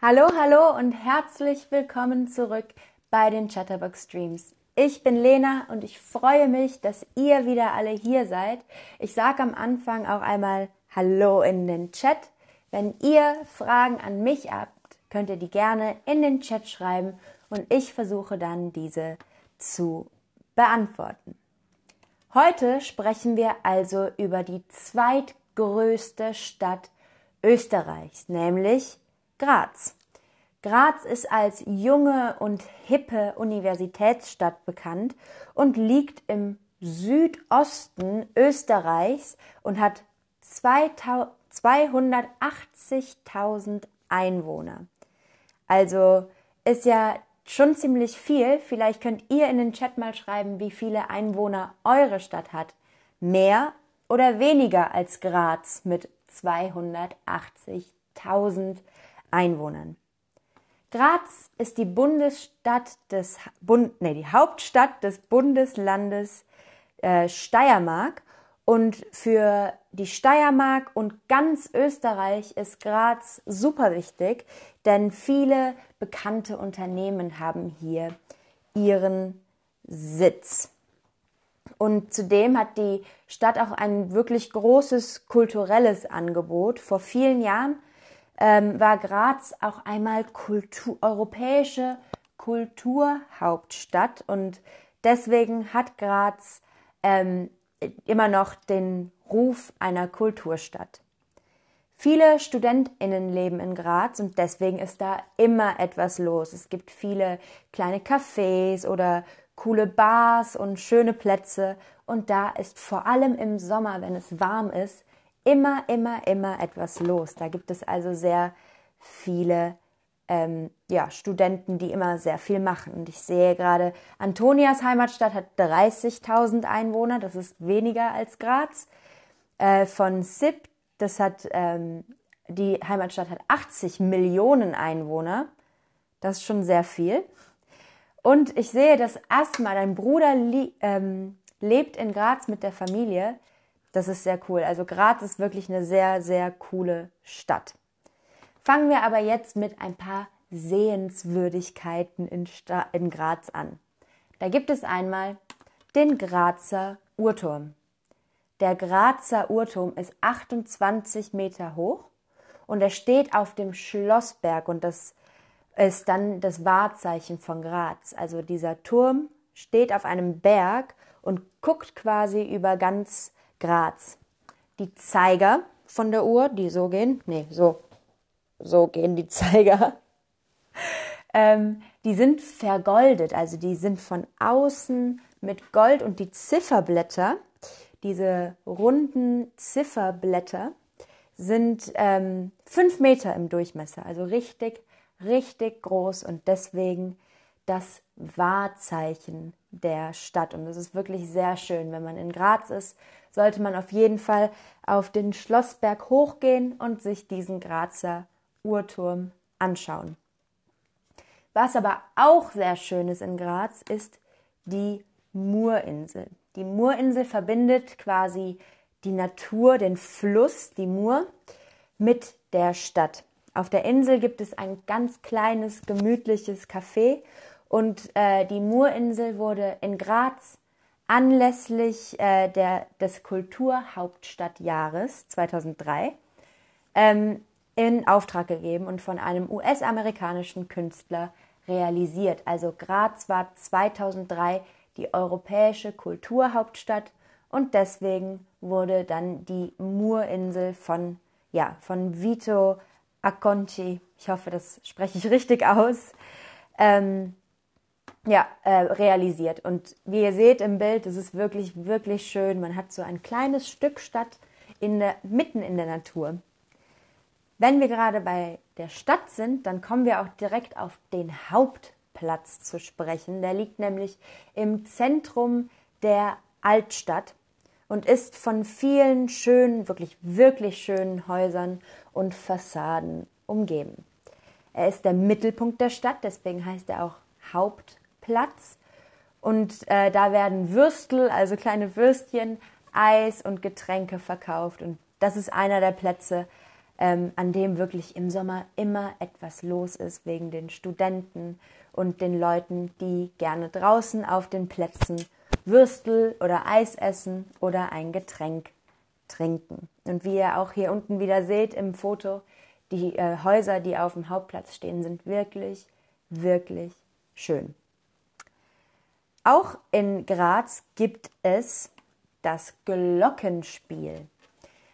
Hallo, hallo und herzlich willkommen zurück bei den Chatterbox Streams. Ich bin Lena und ich freue mich, dass ihr wieder alle hier seid. Ich sage am Anfang auch einmal Hallo in den Chat. Wenn ihr Fragen an mich habt, könnt ihr die gerne in den Chat schreiben und ich versuche dann diese zu beantworten. Heute sprechen wir also über die zweitgrößte Stadt Österreichs, nämlich Graz. Graz ist als junge und hippe Universitätsstadt bekannt und liegt im Südosten Österreichs und hat 280.000 Einwohner. Also ist ja schon ziemlich viel. Vielleicht könnt ihr in den Chat mal schreiben, wie viele Einwohner eure Stadt hat. Mehr oder weniger als Graz mit 280.000 Einwohnern. Graz ist die Bundesstadt des Bund, nee, die Hauptstadt des Bundeslandes äh, Steiermark und für die Steiermark und ganz Österreich ist Graz super wichtig, denn viele bekannte Unternehmen haben hier ihren Sitz. Und zudem hat die Stadt auch ein wirklich großes kulturelles Angebot. Vor vielen Jahren ähm, war Graz auch einmal Kultur, europäische Kulturhauptstadt und deswegen hat Graz ähm, immer noch den Ruf einer Kulturstadt. Viele Studentinnen leben in Graz und deswegen ist da immer etwas los. Es gibt viele kleine Cafés oder coole Bars und schöne Plätze und da ist vor allem im Sommer, wenn es warm ist, immer, immer, immer etwas los. Da gibt es also sehr viele ähm, ja, Studenten, die immer sehr viel machen. Und ich sehe gerade, Antonias Heimatstadt hat 30.000 Einwohner, das ist weniger als Graz. Äh, von SIP, das hat, ähm, die Heimatstadt hat 80 Millionen Einwohner. Das ist schon sehr viel. Und ich sehe, dass Asma, dein Bruder, ähm, lebt in Graz mit der Familie. Das ist sehr cool. Also Graz ist wirklich eine sehr, sehr coole Stadt. Fangen wir aber jetzt mit ein paar Sehenswürdigkeiten in, Sta in Graz an. Da gibt es einmal den Grazer Uhrturm. Der Grazer Uhrturm ist 28 Meter hoch und er steht auf dem Schlossberg und das ist dann das Wahrzeichen von Graz. Also dieser Turm steht auf einem Berg und guckt quasi über ganz Graz. Die Zeiger von der Uhr, die so gehen, nee, so, so gehen die Zeiger, ähm, die sind vergoldet, also die sind von außen mit Gold und die Zifferblätter, diese runden Zifferblätter, sind ähm, fünf Meter im Durchmesser, also richtig, richtig groß und deswegen das Wahrzeichen der Stadt. Und das ist wirklich sehr schön. Wenn man in Graz ist, sollte man auf jeden Fall auf den Schlossberg hochgehen und sich diesen Grazer Uhrturm anschauen. Was aber auch sehr schön ist in Graz, ist die Murinsel. Die Murinsel verbindet quasi die Natur, den Fluss, die Mur, mit der Stadt. Auf der Insel gibt es ein ganz kleines, gemütliches Café und äh, die Murinsel wurde in Graz anlässlich äh, der, des Kulturhauptstadtjahres 2003 ähm, in Auftrag gegeben und von einem US-amerikanischen Künstler realisiert. Also Graz war 2003 die europäische Kulturhauptstadt und deswegen wurde dann die Murinsel von, ja, von Vito Acconci, ich hoffe, das spreche ich richtig aus, ähm, ja, äh, realisiert. Und wie ihr seht im Bild, es ist wirklich, wirklich schön. Man hat so ein kleines Stück Stadt in der, mitten in der Natur. Wenn wir gerade bei der Stadt sind, dann kommen wir auch direkt auf den Hauptplatz zu sprechen. Der liegt nämlich im Zentrum der Altstadt und ist von vielen schönen, wirklich, wirklich schönen Häusern und Fassaden umgeben. Er ist der Mittelpunkt der Stadt, deswegen heißt er auch Hauptplatz. Und äh, da werden Würstel, also kleine Würstchen, Eis und Getränke verkauft. Und das ist einer der Plätze, ähm, an dem wirklich im Sommer immer etwas los ist wegen den Studenten und den Leuten, die gerne draußen auf den Plätzen Würstel oder Eis essen oder ein Getränk trinken. Und wie ihr auch hier unten wieder seht im Foto, die äh, Häuser, die auf dem Hauptplatz stehen, sind wirklich, wirklich schön. Auch in Graz gibt es das Glockenspiel.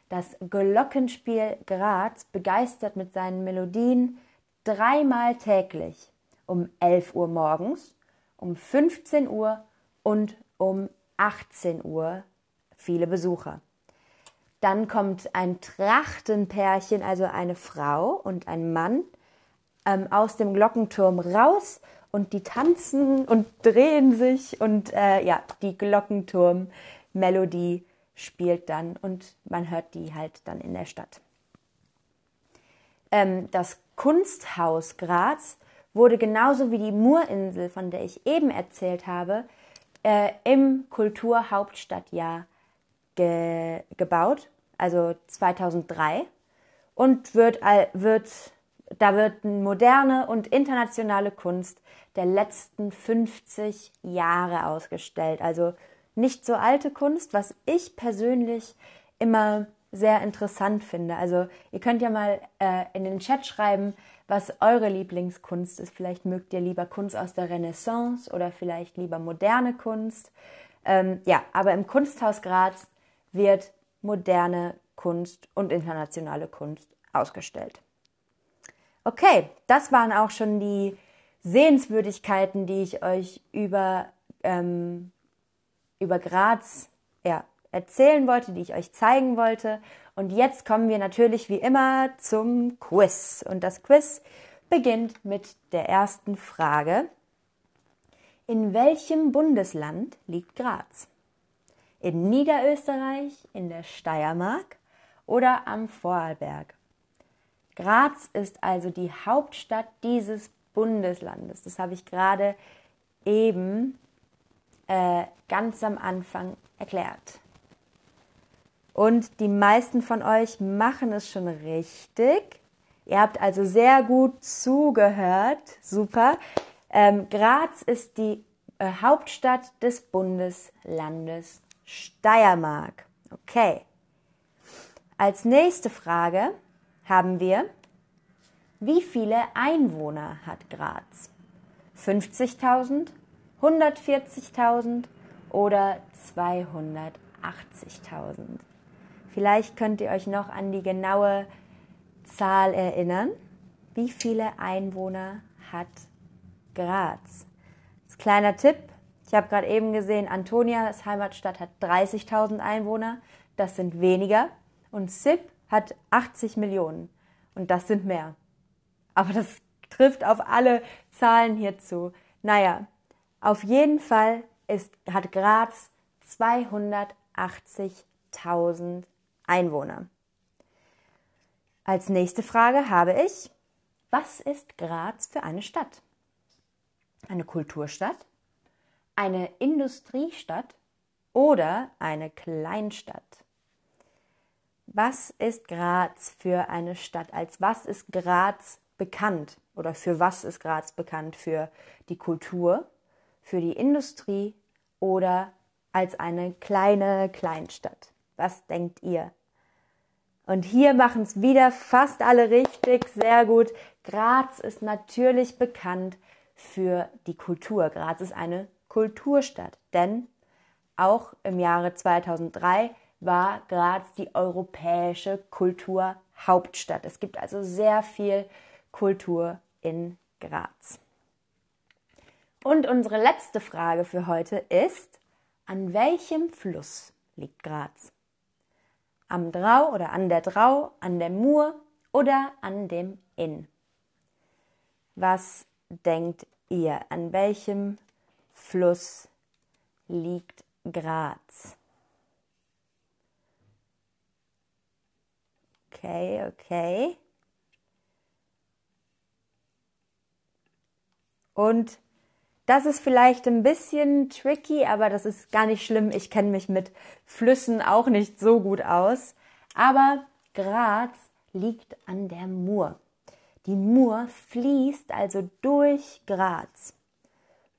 Das Glockenspiel Graz begeistert mit seinen Melodien dreimal täglich um 11 Uhr morgens, um 15 Uhr und um 18 Uhr viele Besucher. Dann kommt ein Trachtenpärchen, also eine Frau und ein Mann, ähm, aus dem Glockenturm raus und die tanzen und drehen sich und äh, ja, die Glockenturm-Melodie spielt dann und man hört die halt dann in der Stadt. Ähm, das Kunsthaus Graz wurde genauso wie die Murinsel, von der ich eben erzählt habe, äh, im Kulturhauptstadtjahr ge gebaut, also 2003 und wird, wird da wird moderne und internationale Kunst der letzten 50 Jahre ausgestellt. Also nicht so alte Kunst, was ich persönlich immer sehr interessant finde. Also ihr könnt ja mal äh, in den Chat schreiben, was eure Lieblingskunst ist. Vielleicht mögt ihr lieber Kunst aus der Renaissance oder vielleicht lieber moderne Kunst. Ähm, ja, aber im Kunsthaus Graz wird moderne Kunst und internationale Kunst ausgestellt. Okay, das waren auch schon die Sehenswürdigkeiten, die ich euch über, ähm, über Graz ja, erzählen wollte, die ich euch zeigen wollte. Und jetzt kommen wir natürlich wie immer zum Quiz. Und das Quiz beginnt mit der ersten Frage. In welchem Bundesland liegt Graz? In Niederösterreich, in der Steiermark oder am Vorarlberg? Graz ist also die Hauptstadt dieses Bundeslandes. Das habe ich gerade eben äh, ganz am Anfang erklärt. Und die meisten von euch machen es schon richtig. Ihr habt also sehr gut zugehört. Super. Ähm, Graz ist die äh, Hauptstadt des Bundeslandes Steiermark. Okay. Als nächste Frage haben wir, wie viele Einwohner hat Graz? 50.000, 140.000 oder 280.000? Vielleicht könnt ihr euch noch an die genaue Zahl erinnern. Wie viele Einwohner hat Graz? Als kleiner Tipp, ich habe gerade eben gesehen, Antonias Heimatstadt hat 30.000 Einwohner. Das sind weniger. Und Sip hat 80 Millionen und das sind mehr. Aber das trifft auf alle Zahlen hierzu. Naja, auf jeden Fall ist, hat Graz 280.000 Einwohner. Als nächste Frage habe ich, was ist Graz für eine Stadt? Eine Kulturstadt? Eine Industriestadt? Oder eine Kleinstadt? Was ist Graz für eine Stadt? Als was ist Graz bekannt? Oder für was ist Graz bekannt? Für die Kultur, für die Industrie oder als eine kleine Kleinstadt? Was denkt ihr? Und hier machen es wieder fast alle richtig, sehr gut. Graz ist natürlich bekannt für die Kultur. Graz ist eine Kulturstadt, denn auch im Jahre 2003 war Graz die europäische Kulturhauptstadt. Es gibt also sehr viel Kultur in Graz. Und unsere letzte Frage für heute ist, an welchem Fluss liegt Graz? Am Drau oder an der Drau, an der Mur oder an dem Inn? Was denkt ihr, an welchem Fluss liegt Graz? Okay, okay. Und das ist vielleicht ein bisschen tricky, aber das ist gar nicht schlimm. Ich kenne mich mit Flüssen auch nicht so gut aus. Aber Graz liegt an der Mur. Die Mur fließt also durch Graz,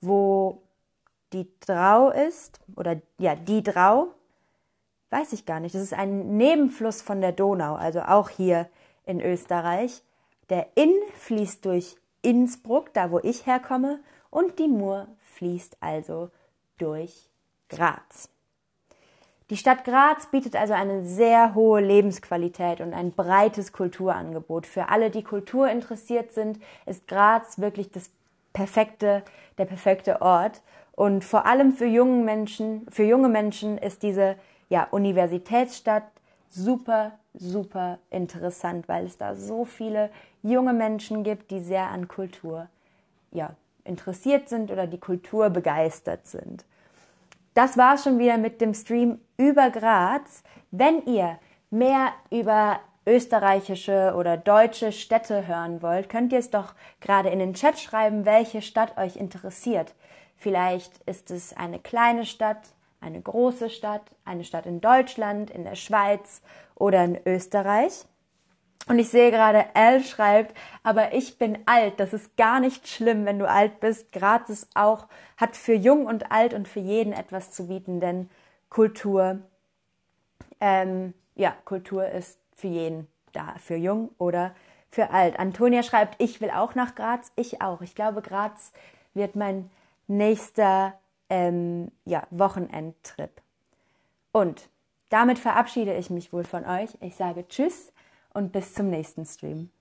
wo die Drau ist, oder ja, die Drau, weiß ich gar nicht. Das ist ein Nebenfluss von der Donau, also auch hier in Österreich. Der Inn fließt durch Innsbruck, da wo ich herkomme, und die Mur fließt also durch Graz. Die Stadt Graz bietet also eine sehr hohe Lebensqualität und ein breites Kulturangebot. Für alle, die Kultur interessiert sind, ist Graz wirklich das perfekte, der perfekte Ort. Und vor allem für junge Menschen, für junge Menschen ist diese ja, Universitätsstadt super, super interessant, weil es da so viele junge Menschen gibt, die sehr an Kultur ja, interessiert sind oder die Kultur begeistert sind. Das war schon wieder mit dem Stream über Graz. Wenn ihr mehr über österreichische oder deutsche Städte hören wollt, könnt ihr es doch gerade in den Chat schreiben, welche Stadt euch interessiert. Vielleicht ist es eine kleine Stadt, eine große Stadt, eine Stadt in Deutschland, in der Schweiz oder in Österreich. Und ich sehe gerade, Al schreibt, aber ich bin alt. Das ist gar nicht schlimm, wenn du alt bist. Graz ist auch, hat für jung und alt und für jeden etwas zu bieten, denn Kultur, ähm, ja, Kultur ist für jeden da, für jung oder für alt. Antonia schreibt, ich will auch nach Graz. Ich auch. Ich glaube, Graz wird mein nächster ähm, ja, Wochenendtrip. Und damit verabschiede ich mich wohl von euch. Ich sage Tschüss und bis zum nächsten Stream.